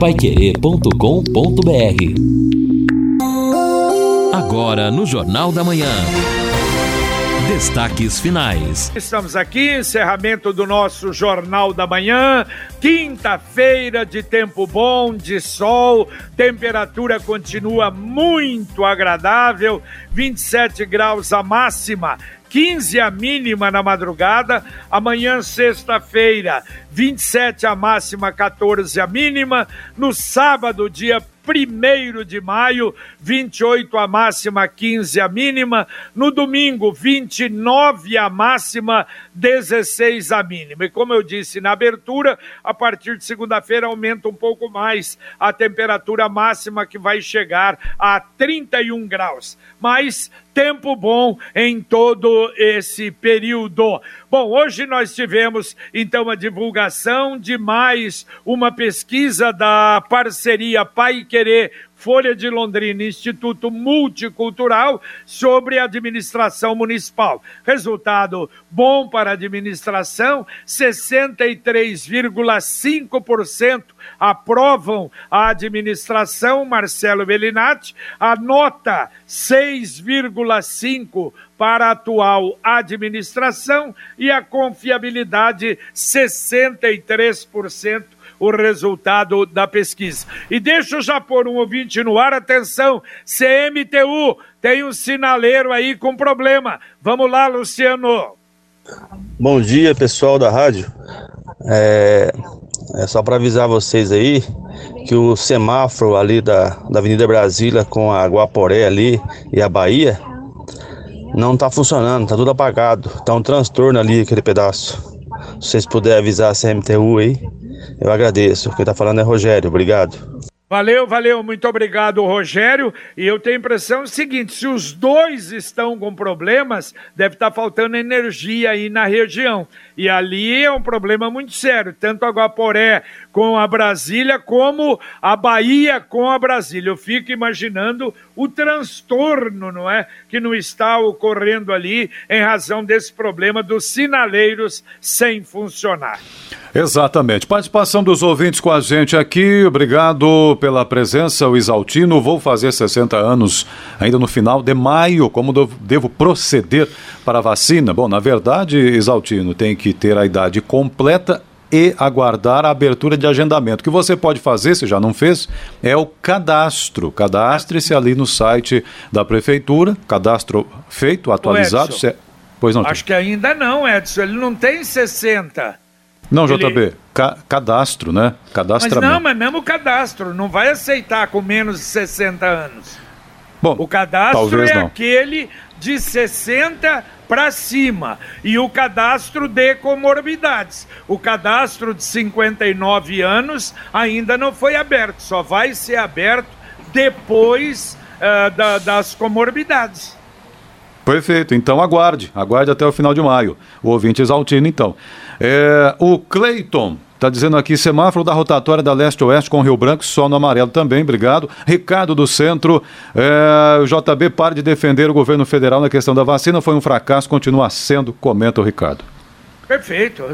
paiquerê.com.br Agora no Jornal da Manhã. Destaques finais. Estamos aqui, encerramento do nosso Jornal da Manhã. Quinta-feira de tempo bom, de sol, temperatura continua muito agradável, 27 graus a máxima. 15 a mínima na madrugada. Amanhã, sexta-feira, 27 a máxima, 14 a mínima. No sábado, dia 1 de maio, 28 a máxima, 15 a mínima. No domingo, 29 a máxima, 16 a mínima. E como eu disse na abertura, a partir de segunda-feira aumenta um pouco mais a temperatura máxima que vai chegar a 31 graus. Mas tempo bom em todo esse período. Bom, hoje nós tivemos então a divulgação de mais uma pesquisa da parceria Pai Querer Folha de Londrina, Instituto Multicultural, sobre administração municipal. Resultado bom para a administração: 63,5% aprovam a administração, Marcelo Bellinati, a nota 6,5% para a atual administração e a confiabilidade 63% o resultado da pesquisa. E deixa eu já pôr um ouvinte no ar, atenção, CMTU, tem um sinaleiro aí com problema. Vamos lá, Luciano. Bom dia, pessoal da rádio. É, é só para avisar vocês aí que o semáforo ali da, da Avenida Brasília com a Guaporé ali e a Bahia não tá funcionando, tá tudo apagado. Tá um transtorno ali aquele pedaço. Se vocês puderem avisar a CMTU aí, eu agradeço. Quem está falando é Rogério. Obrigado. Valeu, valeu, muito obrigado, Rogério. E eu tenho a impressão seguinte: se os dois estão com problemas, deve estar tá faltando energia aí na região. E ali é um problema muito sério, tanto a Guaporé com a Brasília, como a Bahia com a Brasília. Eu fico imaginando o transtorno, não é? Que não está ocorrendo ali em razão desse problema dos sinaleiros sem funcionar. Exatamente. Participação dos ouvintes com a gente aqui. Obrigado pela presença, o Isaltino. Vou fazer 60 anos ainda no final de maio. Como devo proceder para a vacina? Bom, na verdade, Isaltino, tem que ter a idade completa e aguardar a abertura de agendamento. O que você pode fazer, se já não fez, é o cadastro. Cadastre-se ali no site da prefeitura, cadastro feito, atualizado. Pois não. Acho tem. que ainda não, Edson. Ele não tem 60. Não, JB, Ele... ca cadastro, né? Cadastramento. Mas não, mas mesmo o cadastro, não vai aceitar com menos de 60 anos. Bom, o cadastro é não. aquele de 60 para cima e o cadastro de comorbidades. O cadastro de 59 anos ainda não foi aberto, só vai ser aberto depois uh, da, das comorbidades. Perfeito, então aguarde, aguarde até o final de maio. O ouvinte exaltino, então. É, o Cleiton Está dizendo aqui, semáforo da rotatória da leste-oeste com Rio Branco, só no amarelo também, obrigado. Ricardo do Centro, é, o JB para de defender o governo federal na questão da vacina, foi um fracasso, continua sendo, comenta o Ricardo. Perfeito.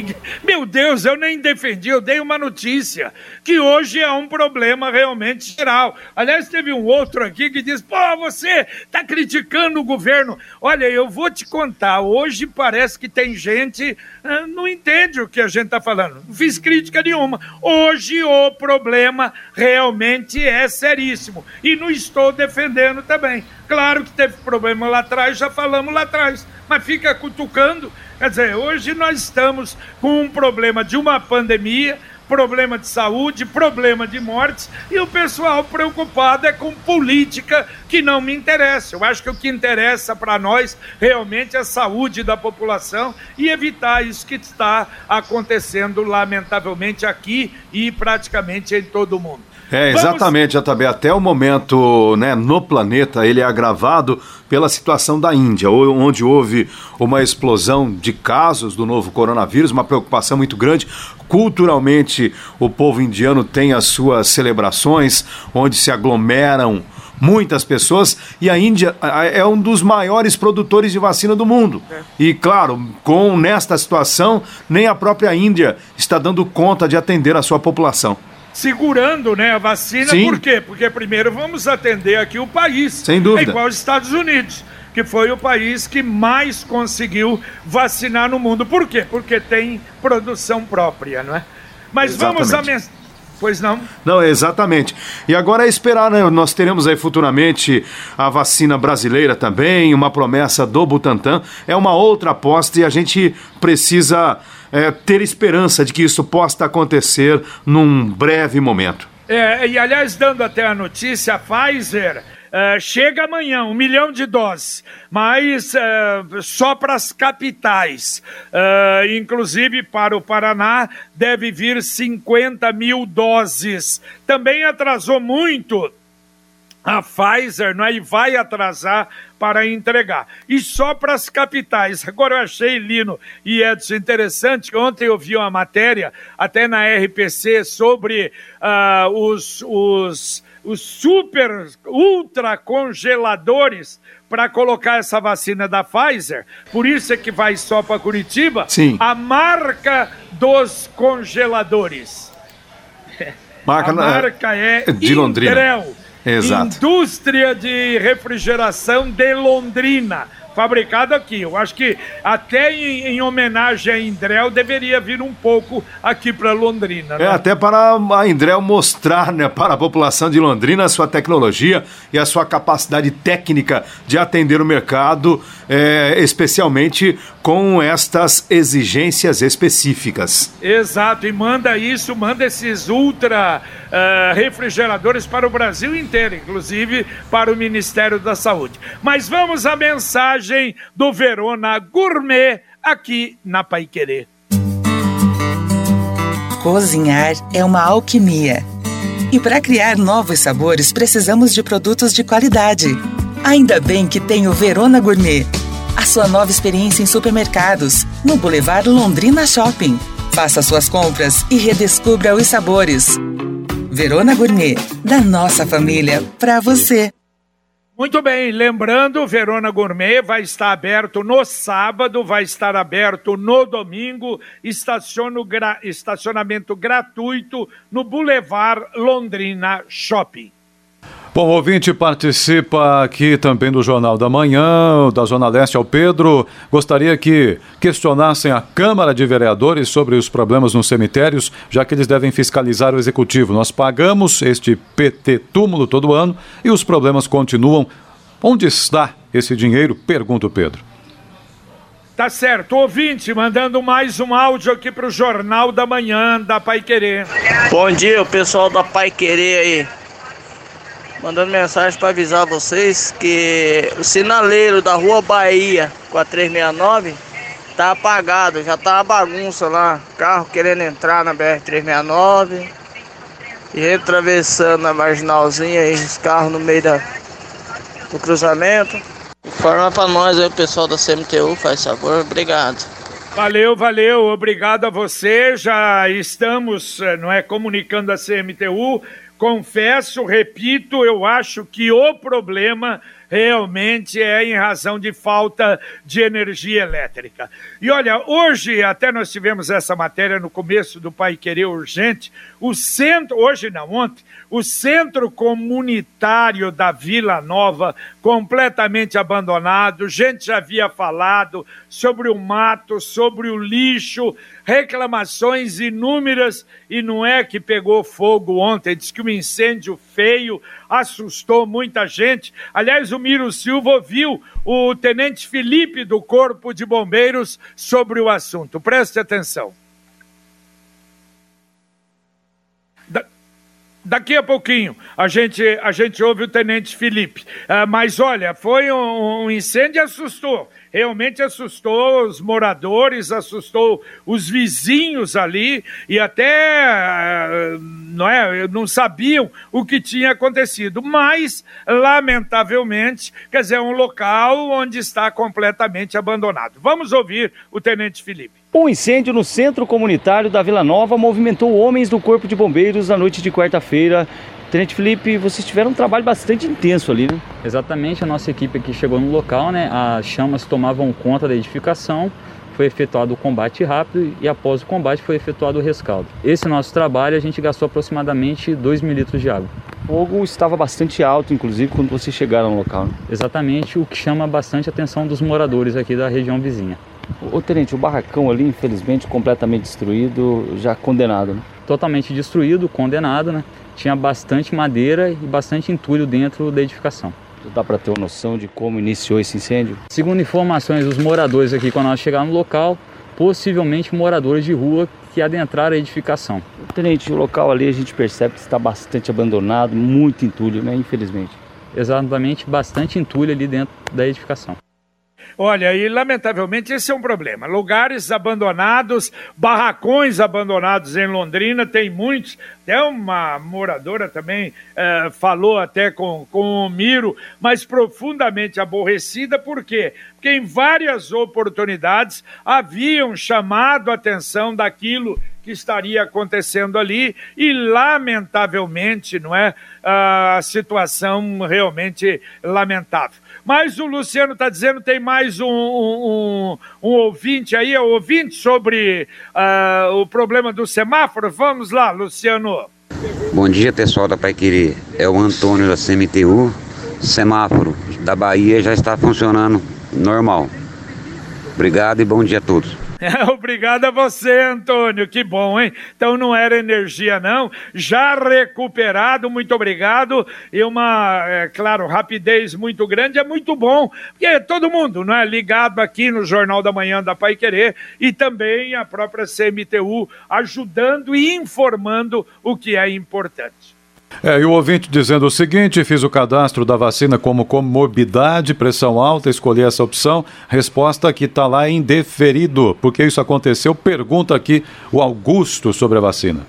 Meu Deus, eu nem defendi, eu dei uma notícia que hoje é um problema realmente geral. Aliás, teve um outro aqui que diz: pô, você está criticando o governo. Olha, eu vou te contar, hoje parece que tem gente ah, não entende o que a gente está falando. Não fiz crítica nenhuma. Hoje o problema realmente é seríssimo. E não estou defendendo também. Claro que teve problema lá atrás, já falamos lá atrás. Mas fica cutucando Quer dizer, hoje nós estamos com um problema de uma pandemia, problema de saúde, problema de mortes, e o pessoal preocupado é com política que não me interessa. Eu acho que o que interessa para nós realmente é a saúde da população e evitar isso que está acontecendo, lamentavelmente, aqui e praticamente em todo o mundo. É, exatamente, JB. Até o momento, né, no planeta, ele é agravado pela situação da Índia, onde houve uma explosão de casos do novo coronavírus, uma preocupação muito grande. Culturalmente, o povo indiano tem as suas celebrações, onde se aglomeram muitas pessoas e a Índia é um dos maiores produtores de vacina do mundo. É. E claro, com nesta situação, nem a própria Índia está dando conta de atender a sua população. segurando né, a vacina. Sim. Por quê? Porque primeiro vamos atender aqui o país. Sem dúvida. É igual aos Estados Unidos que foi o país que mais conseguiu vacinar no mundo. Por quê? Porque tem produção própria, não é? Mas Exatamente. vamos a mensagem. Pois não? Não, exatamente. E agora é esperar, né? Nós teremos aí futuramente a vacina brasileira também, uma promessa do Butantan. É uma outra aposta e a gente precisa é, ter esperança de que isso possa acontecer num breve momento. É, e aliás, dando até a notícia, a Pfizer Uh, chega amanhã, um milhão de doses, mas uh, só para as capitais. Uh, inclusive para o Paraná deve vir 50 mil doses. Também atrasou muito a Pfizer, não é? E vai atrasar para entregar. E só para as capitais. Agora eu achei, Lino e Edson, interessante que ontem eu vi uma matéria, até na RPC, sobre uh, os, os, os super, ultra congeladores para colocar essa vacina da Pfizer. Por isso é que vai só para Curitiba. Sim. A marca dos congeladores. Marca, a marca é de Londrina. Intrel. Exato. Indústria de Refrigeração de Londrina fabricado aqui. Eu acho que até em, em homenagem a Indrel deveria vir um pouco aqui para Londrina. Né? É, até para a Indrel mostrar né, para a população de Londrina a sua tecnologia e a sua capacidade técnica de atender o mercado, é, especialmente com estas exigências específicas. Exato, e manda isso, manda esses ultra uh, refrigeradores para o Brasil inteiro, inclusive para o Ministério da Saúde. Mas vamos à mensagem do Verona Gourmet aqui na Paiquerê. Cozinhar é uma alquimia. E para criar novos sabores, precisamos de produtos de qualidade. Ainda bem que tem o Verona Gourmet a sua nova experiência em supermercados, no Boulevard Londrina Shopping. Faça suas compras e redescubra os sabores. Verona Gourmet, da nossa família, para você. Muito bem, lembrando, Verona Gourmet vai estar aberto no sábado, vai estar aberto no domingo, estacionamento gratuito no Boulevard Londrina Shopping. Bom, o ouvinte participa aqui também do Jornal da Manhã, da Zona Leste ao Pedro. Gostaria que questionassem a Câmara de Vereadores sobre os problemas nos cemitérios, já que eles devem fiscalizar o executivo. Nós pagamos este PT túmulo todo ano e os problemas continuam. Onde está esse dinheiro? Pergunta o Pedro. Tá certo. Ouvinte, mandando mais um áudio aqui para o Jornal da Manhã da Pai Querer. Bom dia, o pessoal da Pai Querer aí mandando mensagem para avisar vocês que o sinaleiro da Rua Bahia com a 369 tá apagado, já tá uma bagunça lá, carro querendo entrar na BR 369 e atravessando a marginalzinha aí, os carros no meio da, do cruzamento. Informa para nós aí o pessoal da CMTU, faz favor, obrigado. Valeu, valeu, obrigado a você. Já estamos, eh, não é, comunicando a CMTU confesso, repito, eu acho que o problema realmente é em razão de falta de energia elétrica. E olha, hoje até nós tivemos essa matéria no começo do Pai Querer Urgente, o centro, hoje não, ontem, o centro comunitário da Vila Nova completamente abandonado, gente já havia falado sobre o mato, sobre o lixo, reclamações inúmeras e não é que pegou fogo ontem, diz que um incêndio feio assustou muita gente. Aliás, o Miro Silva ouviu o tenente Felipe do Corpo de Bombeiros sobre o assunto. Preste atenção. Da... Daqui a pouquinho a gente, a gente ouve o Tenente Felipe. Uh, mas olha, foi um, um incêndio assustou realmente assustou os moradores, assustou os vizinhos ali e até ah, não, é, não sabiam o que tinha acontecido. Mas, lamentavelmente, quer dizer, é um local onde está completamente abandonado. Vamos ouvir o Tenente Felipe. Um incêndio no centro comunitário da Vila Nova movimentou homens do Corpo de Bombeiros na noite de quarta-feira Tenente Felipe, vocês tiveram um trabalho bastante intenso ali, né? Exatamente, a nossa equipe aqui chegou no local, né? As chamas tomavam conta da edificação. foi efetuado o combate rápido e após o combate foi efetuado o rescaldo. Esse nosso trabalho a gente gastou aproximadamente 2 mil litros de água. O fogo estava bastante alto, inclusive, quando vocês chegaram no local. Né? Exatamente o que chama bastante a atenção dos moradores aqui da região vizinha. Ô, tenente, o barracão ali, infelizmente, completamente destruído, já condenado, né? Totalmente destruído, condenado, né? Tinha bastante madeira e bastante entulho dentro da edificação. Dá para ter uma noção de como iniciou esse incêndio? Segundo informações dos moradores aqui, quando nós chegamos no local, possivelmente moradores de rua que adentraram a edificação. Tenente, o local ali a gente percebe que está bastante abandonado, muito entulho, né? Infelizmente. Exatamente, bastante entulho ali dentro da edificação. Olha, e lamentavelmente esse é um problema. Lugares abandonados, barracões abandonados em Londrina, tem muitos. Até uma moradora também eh, falou até com, com o Miro, mas profundamente aborrecida, por quê? Porque em várias oportunidades haviam chamado a atenção daquilo que estaria acontecendo ali e, lamentavelmente, não é? A situação realmente lamentável. Mas o Luciano está dizendo tem mais um, um, um, ouvinte aí, é ouvinte sobre uh, o problema do semáforo. Vamos lá, Luciano. Bom dia, pessoal da Pai Querer. É o Antônio da CMTU. Semáforo da Bahia já está funcionando normal. Obrigado e bom dia a todos. Obrigado a você, Antônio. Que bom, hein? Então não era energia, não. Já recuperado, muito obrigado. E uma, é, claro, rapidez muito grande é muito bom. Porque todo mundo, não é? Ligado aqui no Jornal da Manhã da Pai Querer e também a própria CMTU ajudando e informando o que é importante. É, e o ouvinte dizendo o seguinte: fiz o cadastro da vacina como comorbidade, pressão alta, escolhi essa opção. Resposta que está lá indeferido. Por que isso aconteceu? Pergunta aqui o Augusto sobre a vacina.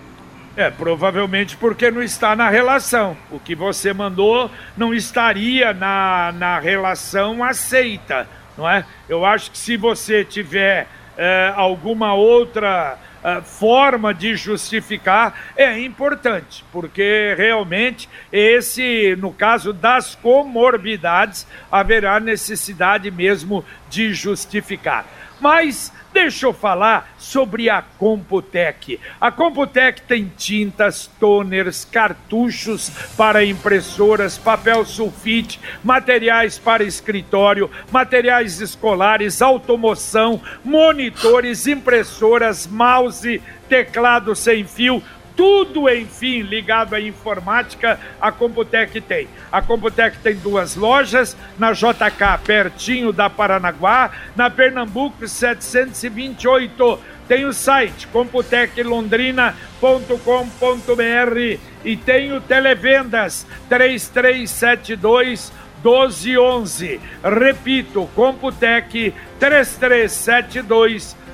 É, provavelmente porque não está na relação. O que você mandou não estaria na, na relação aceita, não é? Eu acho que se você tiver é, alguma outra uh, forma de justificar é importante, porque realmente esse, no caso das comorbidades, haverá necessidade mesmo de justificar. Mas Deixa eu falar sobre a Computec. A Computec tem tintas, toners, cartuchos para impressoras, papel sulfite, materiais para escritório, materiais escolares, automoção, monitores, impressoras, mouse, teclado sem fio, tudo, enfim, ligado à informática, a Computec tem. A Computec tem duas lojas, na JK, pertinho da Paranaguá, na Pernambuco 728. Tem o site computeclondrina.com.br e tem o Televendas 3372 1211. Repito, Computec 3372 1211.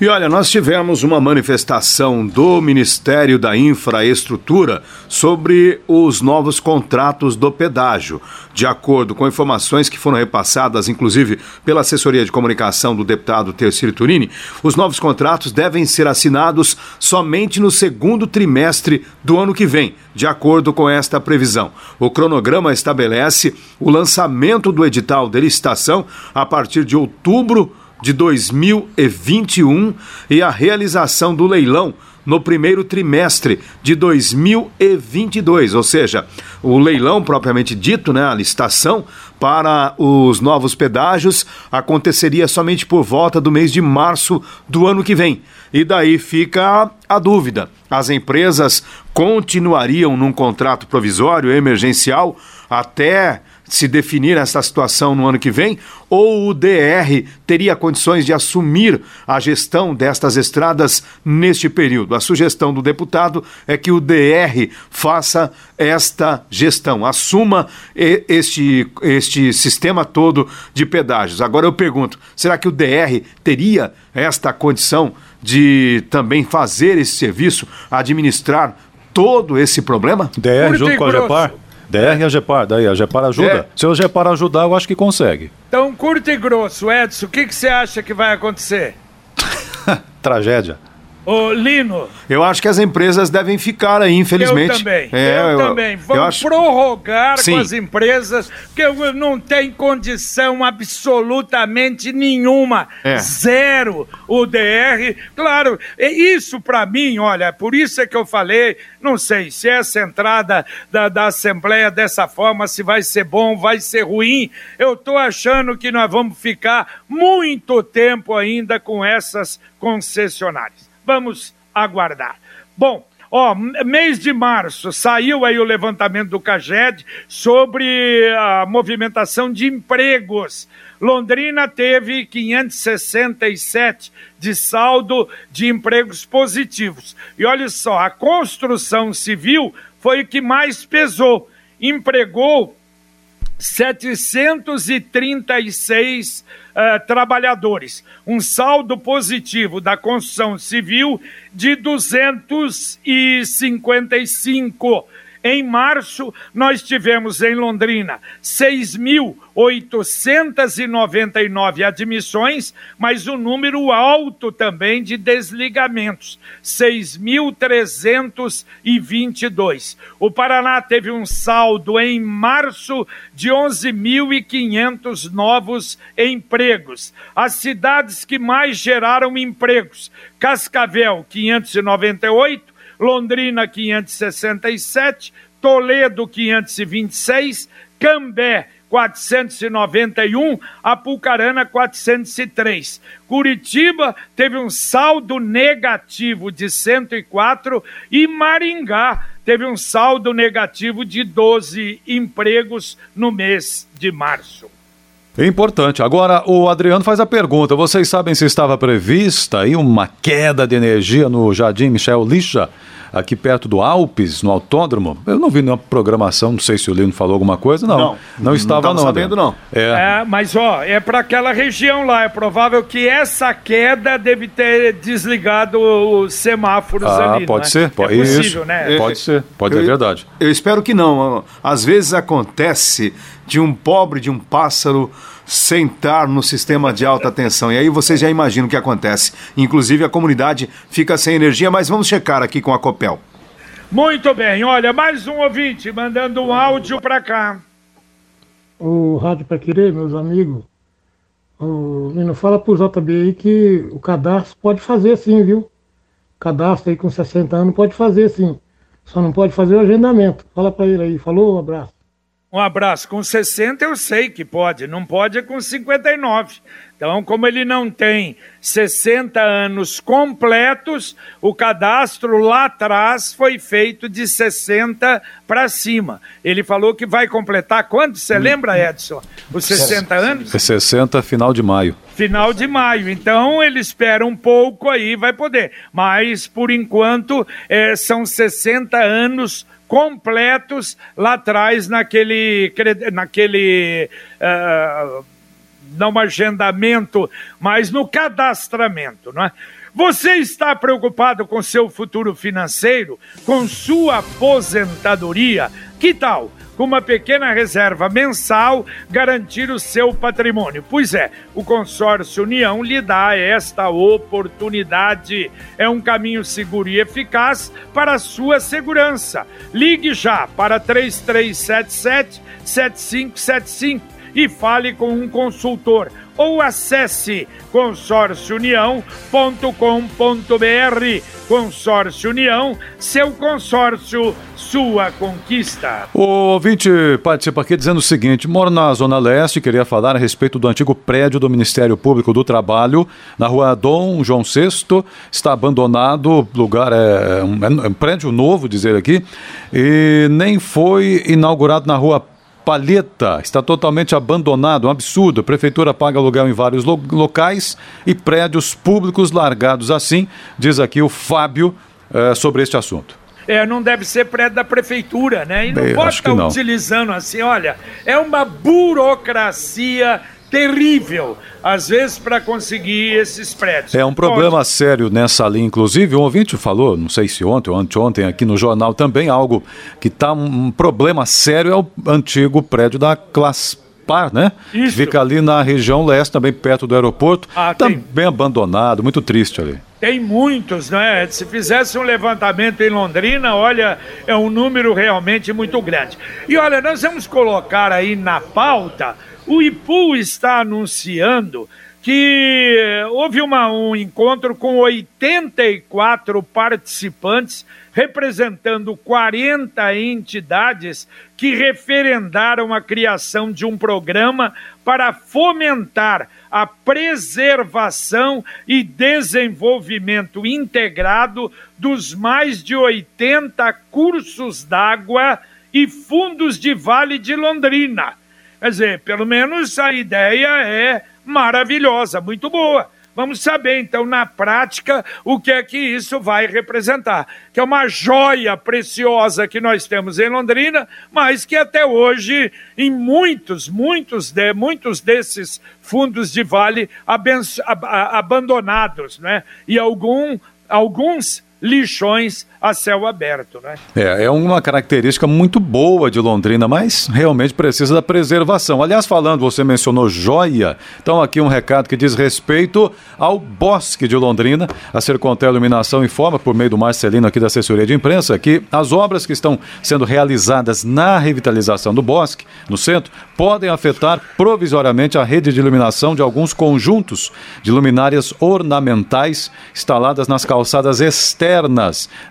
E olha, nós tivemos uma manifestação do Ministério da Infraestrutura sobre os novos contratos do pedágio. De acordo com informações que foram repassadas, inclusive pela assessoria de comunicação do deputado Tercílio Turini, os novos contratos devem ser assinados somente no segundo trimestre do ano que vem, de acordo com esta previsão. O cronograma estabelece o lançamento do edital de licitação a partir de outubro de 2021 e a realização do leilão no primeiro trimestre de 2022, ou seja, o leilão propriamente dito, né, a licitação para os novos pedágios aconteceria somente por volta do mês de março do ano que vem. E daí fica a dúvida: as empresas continuariam num contrato provisório emergencial até se definir essa situação no ano que vem, ou o DR teria condições de assumir a gestão destas estradas neste período. A sugestão do deputado é que o DR faça esta gestão, assuma este, este sistema todo de pedágios. Agora eu pergunto: será que o DR teria esta condição de também fazer esse serviço, administrar todo esse problema? DR junto com a GEPAR? DR e a GEPAR, daí a GEPAR ajuda. É. Se a GEPAR ajudar, eu acho que consegue. Então, curto e grosso, Edson, o que, que você acha que vai acontecer? Tragédia. Ô, Lino. Eu acho que as empresas devem ficar aí, infelizmente. Eu também. É, eu, eu, também. Vamos eu acho... prorrogar Sim. com as empresas, porque não tem condição absolutamente nenhuma. É. Zero o DR. Claro, é isso para mim, olha, por isso é que eu falei, não sei se essa entrada da, da Assembleia dessa forma, se vai ser bom, vai ser ruim. Eu tô achando que nós vamos ficar muito tempo ainda com essas concessionárias. Vamos aguardar. Bom, ó, mês de março saiu aí o levantamento do CAGED sobre a movimentação de empregos. Londrina teve 567 de saldo de empregos positivos. E olha só, a construção civil foi o que mais pesou. Empregou 736 uh, trabalhadores, um saldo positivo da construção civil de 255. Em março, nós tivemos em Londrina 6.899 admissões, mas um número alto também de desligamentos, 6.322. O Paraná teve um saldo em março de 11.500 novos empregos. As cidades que mais geraram empregos: Cascavel, 598. Londrina 567, Toledo 526, Cambé 491, Apucarana 403. Curitiba teve um saldo negativo de 104 e Maringá teve um saldo negativo de 12 empregos no mês de março. Importante. Agora, o Adriano faz a pergunta: vocês sabem se estava prevista aí uma queda de energia no Jardim Michel Lixa, aqui perto do Alpes, no autódromo? Eu não vi nenhuma programação, não sei se o Lino falou alguma coisa, não. Não, não estava não. não, sabendo, não. É. é. mas ó, é para aquela região lá. É provável que essa queda deve ter desligado os semáforos ah, ali. Pode é? ser, pode, é possível, isso. né? Pode ser, pode eu, ser verdade. Eu espero que não. Às vezes acontece de um pobre, de um pássaro sentar no sistema de alta tensão. E aí vocês já imaginam o que acontece. Inclusive a comunidade fica sem energia, mas vamos checar aqui com a Copel. Muito bem, olha, mais um ouvinte mandando um áudio para cá. O Rádio para Querer, meus amigos, o Lino, fala pro JB aí que o cadastro pode fazer sim, viu? Cadastro aí com 60 anos pode fazer sim. Só não pode fazer o agendamento. Fala para ele aí. Falou, um abraço. Um abraço. Com 60 eu sei que pode, não pode é com 59. Então, como ele não tem 60 anos completos, o cadastro lá atrás foi feito de 60 para cima. Ele falou que vai completar quando? Você lembra, Edson? Os 60 anos? É 60, final de maio. Final de maio. Então, ele espera um pouco aí, vai poder. Mas, por enquanto, é, são 60 anos completos lá atrás naquele, naquele uh, não agendamento, mas no cadastramento, não é? Você está preocupado com seu futuro financeiro, com sua aposentadoria? Que tal? Com uma pequena reserva mensal, garantir o seu patrimônio. Pois é, o consórcio União lhe dá esta oportunidade. É um caminho seguro e eficaz para a sua segurança. Ligue já para 3377 7575 e fale com um consultor ou acesse consórciounião.com.br. Consórcio União, seu consórcio, sua conquista. O ouvinte participa aqui dizendo o seguinte: moro na Zona Leste, queria falar a respeito do antigo prédio do Ministério Público do Trabalho, na rua Dom João VI, está abandonado, lugar é um, é um prédio novo, dizer aqui, e nem foi inaugurado na rua Palheta está totalmente abandonado, um absurdo. A prefeitura paga aluguel em vários lo locais e prédios públicos largados assim, diz aqui o Fábio eh, sobre este assunto. É, não deve ser prédio da prefeitura, né? E não Bem, pode estar utilizando assim, olha, é uma burocracia terrível, às vezes, para conseguir esses prédios. É um problema sério nessa linha, inclusive. Um ouvinte falou, não sei se ontem ou anteontem, aqui no jornal também, algo que está um problema sério é o antigo prédio da Claspar, né? Isso. Fica ali na região leste, também perto do aeroporto. Ah, também abandonado, muito triste ali. Tem muitos, né? Se fizesse um levantamento em Londrina, olha, é um número realmente muito grande. E olha, nós vamos colocar aí na pauta, o IPU está anunciando que houve uma, um encontro com 84 participantes, representando 40 entidades que referendaram a criação de um programa para fomentar a preservação e desenvolvimento integrado dos mais de 80 cursos d'água e fundos de Vale de Londrina. Quer dizer, pelo menos a ideia é maravilhosa, muito boa. Vamos saber, então, na prática, o que é que isso vai representar. Que é uma joia preciosa que nós temos em Londrina, mas que até hoje, em muitos, muitos, de, muitos desses fundos de vale abandonados, né? E algum, alguns lixões a céu aberto. Né? É, é uma característica muito boa de Londrina, mas realmente precisa da preservação. Aliás, falando, você mencionou joia, então aqui um recado que diz respeito ao Bosque de Londrina. A Sercontel Iluminação informa, por meio do Marcelino aqui da assessoria de imprensa, que as obras que estão sendo realizadas na revitalização do bosque, no centro, podem afetar provisoriamente a rede de iluminação de alguns conjuntos de luminárias ornamentais instaladas nas calçadas externas,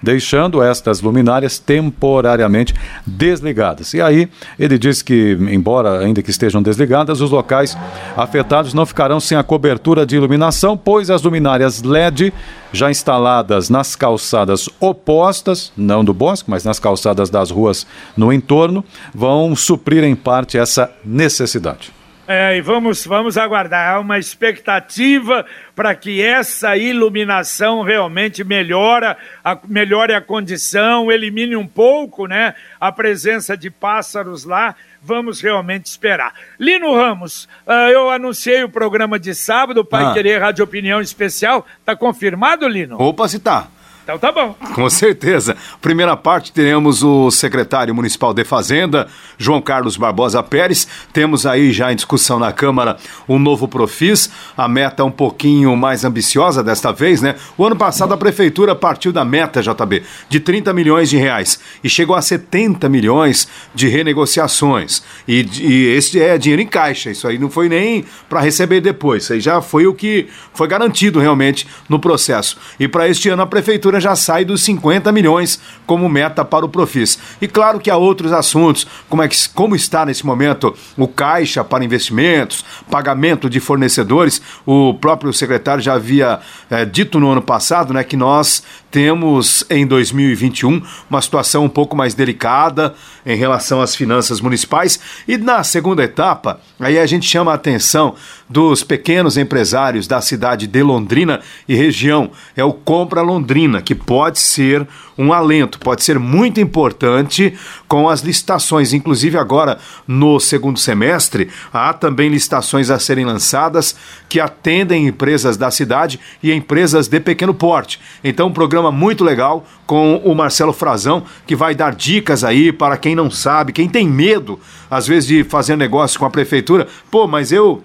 deixando estas luminárias temporariamente desligadas. E aí ele diz que, embora ainda que estejam desligadas, os locais afetados não ficarão sem a cobertura de iluminação, pois as luminárias LED já instaladas nas calçadas opostas, não do bosque, mas nas calçadas das ruas no entorno, vão suprir em parte essa necessidade. É, e vamos, vamos aguardar. Há uma expectativa para que essa iluminação realmente melhora, a, melhore a condição, elimine um pouco né, a presença de pássaros lá. Vamos realmente esperar. Lino Ramos, uh, eu anunciei o programa de sábado, Pai ah. Querer Rádio Opinião Especial. Está confirmado, Lino? Opa, se tá. Então tá bom. Com certeza. Primeira parte teremos o secretário municipal de Fazenda, João Carlos Barbosa Pérez. Temos aí já em discussão na Câmara o um novo Profis. A meta um pouquinho mais ambiciosa desta vez, né? O ano passado a prefeitura partiu da meta, JB, de 30 milhões de reais e chegou a 70 milhões de renegociações. E, e esse é dinheiro em caixa. Isso aí não foi nem para receber depois. Isso aí já foi o que foi garantido realmente no processo. E para este ano a prefeitura já sai dos 50 milhões como meta para o Profis. E claro que há outros assuntos, como, é que, como está nesse momento o caixa para investimentos, pagamento de fornecedores. O próprio secretário já havia é, dito no ano passado né, que nós temos em 2021 uma situação um pouco mais delicada em relação às finanças municipais. E na segunda etapa, aí a gente chama a atenção dos pequenos empresários da cidade de Londrina e região. É o Compra Londrina, que pode ser um alento, pode ser muito importante com as licitações. Inclusive, agora no segundo semestre, há também licitações a serem lançadas que atendem empresas da cidade e empresas de pequeno porte. Então, um programa muito legal com o Marcelo Frazão, que vai dar dicas aí para quem não sabe, quem tem medo, às vezes, de fazer negócio com a prefeitura. Pô, mas eu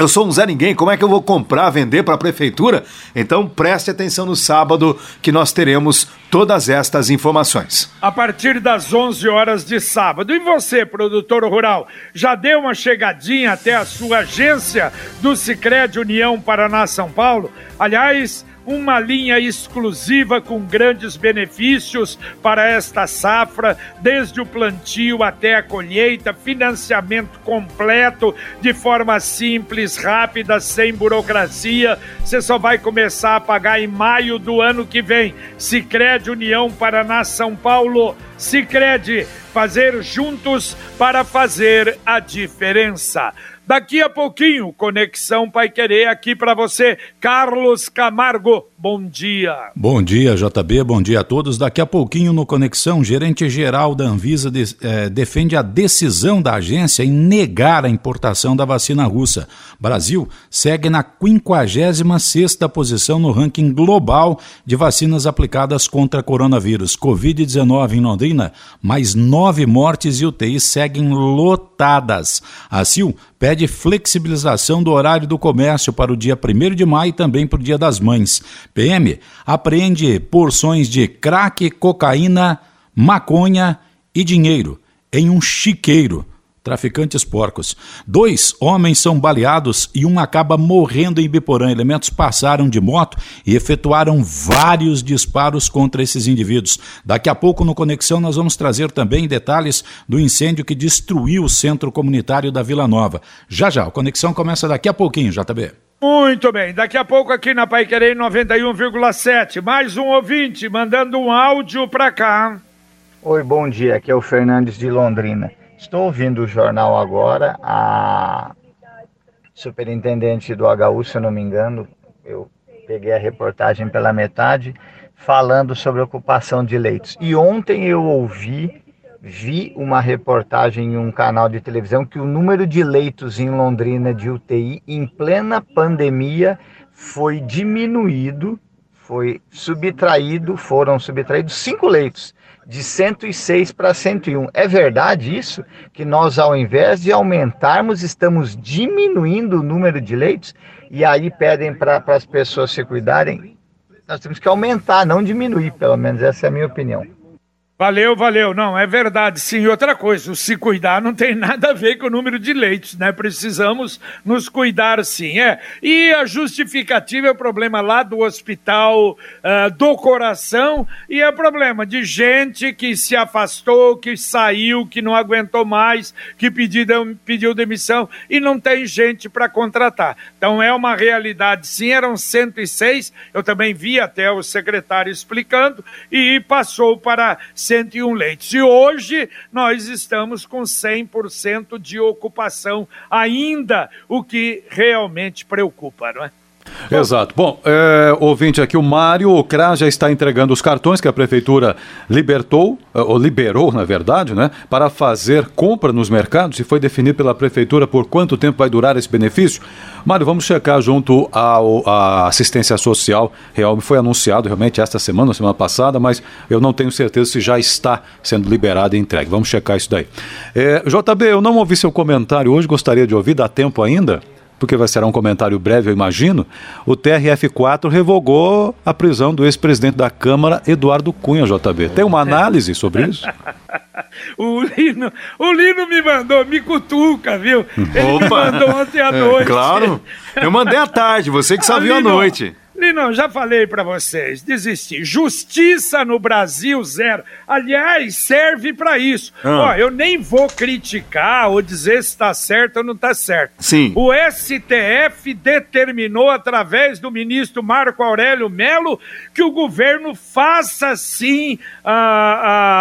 eu sou um Zé Ninguém, como é que eu vou comprar, vender para a prefeitura? Então preste atenção no sábado que nós teremos todas estas informações. A partir das 11 horas de sábado. E você, produtor rural, já deu uma chegadinha até a sua agência do Sicredi União Paraná São Paulo? Aliás, uma linha exclusiva com grandes benefícios para esta safra, desde o plantio até a colheita, financiamento completo, de forma simples, rápida, sem burocracia. Você só vai começar a pagar em maio do ano que vem. Sicredi União Paraná São Paulo. Sicredi, fazer juntos para fazer a diferença. Daqui a pouquinho, Conexão Pai Querer aqui para você, Carlos Camargo. Bom dia. Bom dia, JB. Bom dia a todos. Daqui a pouquinho no Conexão, gerente geral da Anvisa de, eh, defende a decisão da agência em negar a importação da vacina russa. Brasil segue na 56ª posição no ranking global de vacinas aplicadas contra coronavírus. Covid-19 em Londrina, mais nove mortes e UTIs seguem lotadas. A CIL pede pede flexibilização do horário do comércio para o dia 1 de maio e também para o Dia das Mães. PM apreende porções de crack, cocaína, maconha e dinheiro em um chiqueiro traficantes porcos. Dois homens são baleados e um acaba morrendo em Biporã. Elementos passaram de moto e efetuaram vários disparos contra esses indivíduos. Daqui a pouco, no Conexão, nós vamos trazer também detalhes do incêndio que destruiu o centro comunitário da Vila Nova. Já já, o Conexão começa daqui a pouquinho, JB. Muito bem, daqui a pouco aqui na Pai Querer 91,7, mais um ouvinte mandando um áudio para cá. Oi, bom dia, aqui é o Fernandes de Londrina. Estou ouvindo o jornal agora, a superintendente do HU, se eu não me engano, eu peguei a reportagem pela metade, falando sobre ocupação de leitos. E ontem eu ouvi, vi uma reportagem em um canal de televisão que o número de leitos em Londrina de UTI em plena pandemia foi diminuído, foi subtraído, foram subtraídos cinco leitos de 106 para 101. É verdade isso? Que nós, ao invés de aumentarmos, estamos diminuindo o número de leitos e aí pedem para as pessoas se cuidarem? Nós temos que aumentar, não diminuir, pelo menos essa é a minha opinião. Valeu, valeu. Não, é verdade, sim. Outra coisa, o se cuidar não tem nada a ver com o número de leitos, né? Precisamos nos cuidar, sim. É. E a justificativa é o problema lá do hospital uh, do coração e é problema de gente que se afastou, que saiu, que não aguentou mais, que pediu, pediu demissão e não tem gente para contratar. Então é uma realidade, sim. Eram 106, eu também vi até o secretário explicando, e passou para 101 leitos. E hoje nós estamos com 100% de ocupação ainda, o que realmente preocupa, não é? Exato. Bom, é, ouvinte aqui, o Mário, o CRA já está entregando os cartões que a prefeitura libertou, eh, ou liberou, na verdade, né, para fazer compra nos mercados e foi definido pela prefeitura por quanto tempo vai durar esse benefício. Mário, vamos checar junto à assistência social. Real foi anunciado realmente esta semana, semana passada, mas eu não tenho certeza se já está sendo liberado e entregue. Vamos checar isso daí. É, JB, eu não ouvi seu comentário hoje, gostaria de ouvir, dá tempo ainda? Porque vai ser um comentário breve, eu imagino, o TRF4 revogou a prisão do ex-presidente da Câmara, Eduardo Cunha, JB. Tem uma análise sobre isso? o, Lino, o Lino me mandou, me cutuca, viu? Ele Opa. me mandou ontem à é, noite. É, claro, eu mandei à tarde, você que só viu à noite. Não, já falei para vocês, desistir. Justiça no Brasil, zero. Aliás, serve para isso. Ah. Ó, eu nem vou criticar ou dizer se está certo ou não está certo. Sim. O STF determinou, através do ministro Marco Aurélio Melo, que o governo faça sim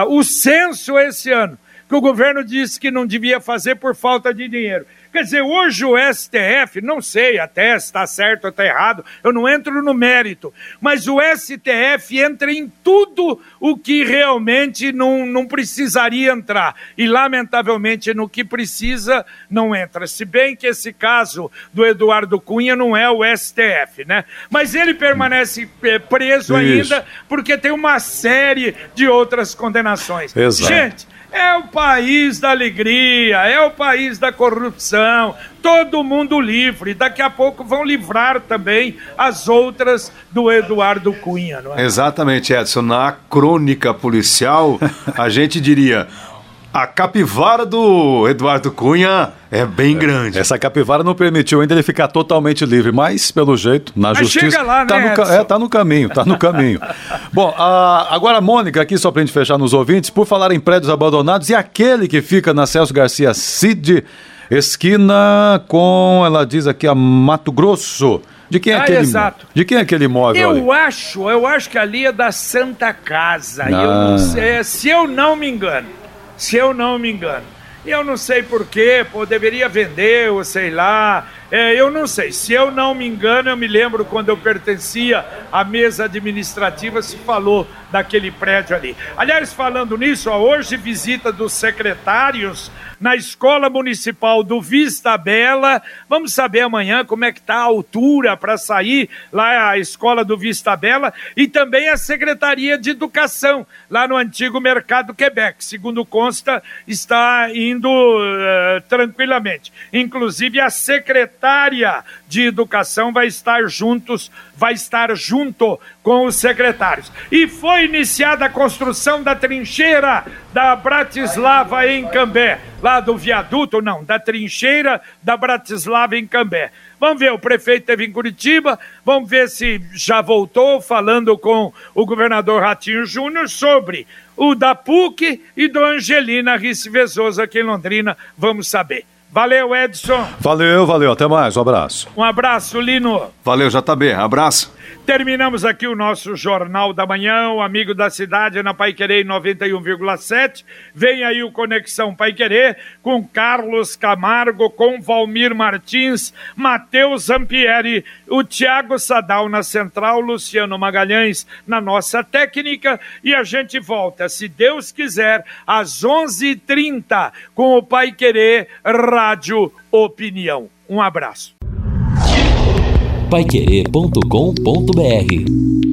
o censo esse ano. Que o governo disse que não devia fazer por falta de dinheiro. Quer dizer, hoje o STF, não sei até se está certo ou está errado, eu não entro no mérito, mas o STF entra em tudo o que realmente não, não precisaria entrar. E, lamentavelmente, no que precisa, não entra. Se bem que esse caso do Eduardo Cunha não é o STF, né? Mas ele permanece eh, preso Isso. ainda porque tem uma série de outras condenações. Exato. Gente é o país da alegria, é o país da corrupção, todo mundo livre. Daqui a pouco vão livrar também as outras do Eduardo Cunha, não é? Exatamente, Edson. Na crônica policial, a gente diria: a capivara do Eduardo Cunha é bem é, grande. Essa capivara não permitiu ainda ele ficar totalmente livre, mas pelo jeito, na mas justiça. Chega lá, tá né, no, é, tá no caminho, tá no caminho. Bom, a, agora, Mônica, aqui só pra gente fechar nos ouvintes, por falar em prédios abandonados, e aquele que fica na Celso Garcia Cid, esquina com, ela diz aqui, a Mato Grosso. De quem é ah, aquele exato. De quem é aquele imóvel? Eu ali? acho, eu acho que ali é da Santa Casa. Ah. Eu não sei, se eu não me engano se eu não me engano. E eu não sei porquê, pô, deveria vender, ou sei lá. É, eu não sei. Se eu não me engano, eu me lembro quando eu pertencia à mesa administrativa, se falou daquele prédio ali. Aliás, falando nisso, ó, hoje visita dos secretários na Escola Municipal do Vista Bela. Vamos saber amanhã como é que está a altura para sair lá a Escola do Vista Bela e também a Secretaria de Educação, lá no antigo Mercado Quebec. Segundo consta, está indo uh, tranquilamente. Inclusive a secretária de Educação vai estar juntos, vai estar junto com os secretários. E foi iniciada a construção da trincheira da Bratislava em Cambé, lá do viaduto, não, da trincheira da Bratislava em Cambé. Vamos ver, o prefeito esteve em Curitiba, vamos ver se já voltou falando com o governador Ratinho Júnior sobre o da PUC e do Angelina Risse Vezoso aqui em Londrina. Vamos saber. Valeu, Edson. Valeu, valeu. Até mais. Um abraço. Um abraço, Lino. Valeu, JB. Abraço. Terminamos aqui o nosso Jornal da Manhã, o amigo da cidade na Pai Querer 91,7. Vem aí o Conexão Pai Querer com Carlos Camargo, com Valmir Martins, Matheus Zampieri, o Tiago Sadal na central, Luciano Magalhães na nossa técnica e a gente volta, se Deus quiser, às 11:30 com o Pai Querer Rádio Opinião. Um abraço paiquerê.com.br